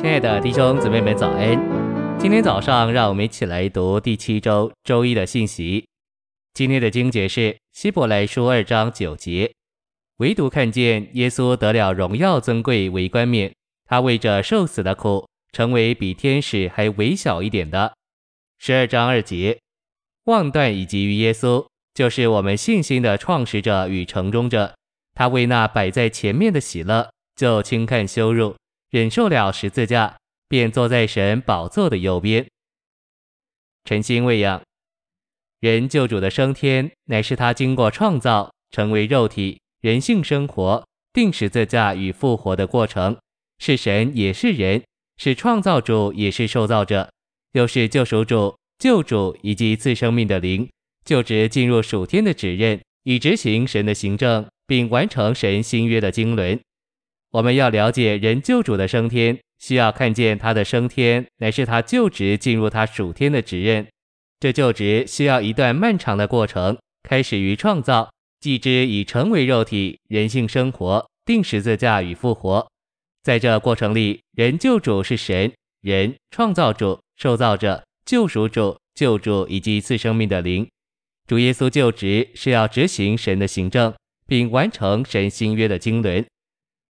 亲爱的弟兄姊妹们，早安！今天早上，让我们一起来读第七周周一的信息。今天的经节是希伯来书二章九节，唯独看见耶稣得了荣耀尊贵为冠冕，他为着受死的苦，成为比天使还微小一点的。十二章二节，望断以及于耶稣，就是我们信心的创始者与成终者。他为那摆在前面的喜乐，就轻看羞辱。忍受了十字架，便坐在神宝座的右边。晨星喂养，人救主的升天，乃是他经过创造，成为肉体，人性生活，定十字架与复活的过程。是神，也是人，是创造主，也是受造者，又是救赎主、救主以及赐生命的灵，就职进入属天的职任，以执行神的行政，并完成神新约的经纶。我们要了解人救主的升天，需要看见他的升天乃是他就职进入他属天的职任。这就职需要一段漫长的过程，开始于创造，继之以成为肉体、人性生活、定十字架与复活。在这过程里，人救主是神、人、创造主、受造者、救赎主、救主以及赐生命的灵。主耶稣就职是要执行神的行政，并完成神新约的经纶。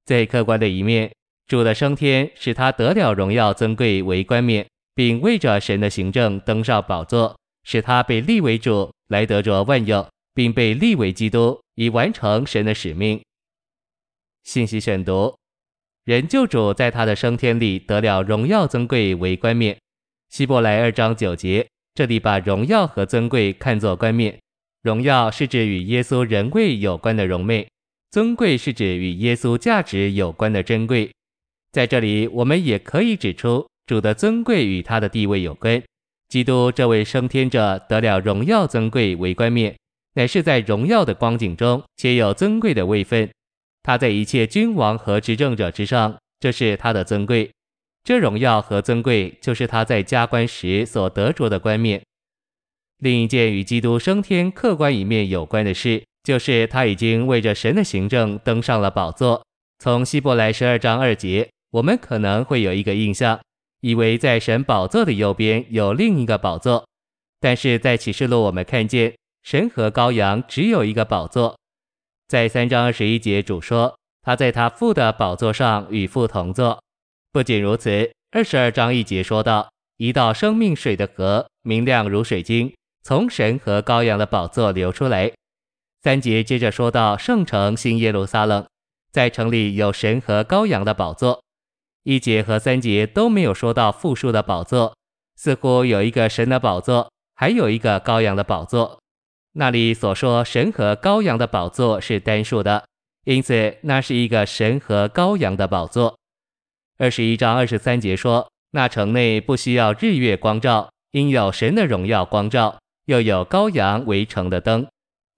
最客观的一面，主的升天使他得了荣耀尊贵为冠冕，并为着神的行政登上宝座，使他被立为主来得着万有，并被立为基督以完成神的使命。信息选读：人救主在他的升天里得了荣耀尊贵为冠冕。希伯来二章九节，这里把荣耀和尊贵看作冠冕，荣耀是指与耶稣人位有关的荣美。尊贵是指与耶稣价值有关的珍贵，在这里我们也可以指出，主的尊贵与他的地位有关。基督这位升天者得了荣耀尊贵为冠冕，乃是在荣耀的光景中，且有尊贵的位分。他在一切君王和执政者之上，这是他的尊贵。这荣耀和尊贵就是他在加冠时所得着的冠冕。另一件与基督升天客观一面有关的事。就是他已经为着神的行政登上了宝座。从希伯来十二章二节，我们可能会有一个印象，以为在神宝座的右边有另一个宝座。但是在启示录，我们看见神和羔羊只有一个宝座。在三章二十一节，主说他在他父的宝座上与父同坐。不仅如此，二十二章一节说道：一道生命水的河，明亮如水晶，从神和羔羊的宝座流出来。三节接着说到圣城新耶路撒冷，在城里有神和羔羊的宝座。一节和三节都没有说到复数的宝座，似乎有一个神的宝座，还有一个羔羊的宝座。那里所说神和羔羊的宝座是单数的，因此那是一个神和羔羊的宝座。二十一章二十三节说，那城内不需要日月光照，因有神的荣耀光照，又有羔羊为城的灯。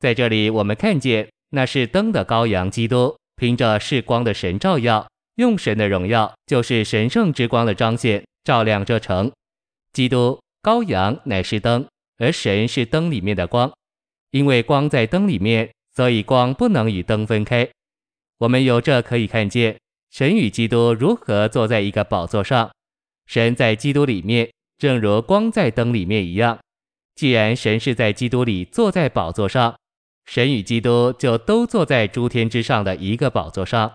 在这里，我们看见那是灯的羔羊基督，凭着是光的神照耀，用神的荣耀，就是神圣之光的彰显，照亮这城。基督羔羊乃是灯，而神是灯里面的光。因为光在灯里面，所以光不能与灯分开。我们由这可以看见，神与基督如何坐在一个宝座上。神在基督里面，正如光在灯里面一样。既然神是在基督里坐在宝座上，神与基督就都坐在诸天之上的一个宝座上。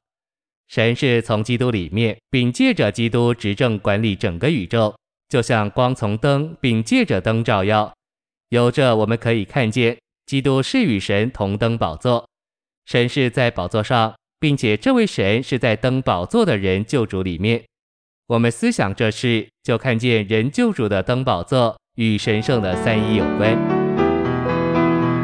神是从基督里面，并借着基督执政管理整个宇宙，就像光从灯，并借着灯照耀。由这我们可以看见，基督是与神同登宝座。神是在宝座上，并且这位神是在登宝座的人救主里面。我们思想这事，就看见人救主的登宝座与神圣的三一有关。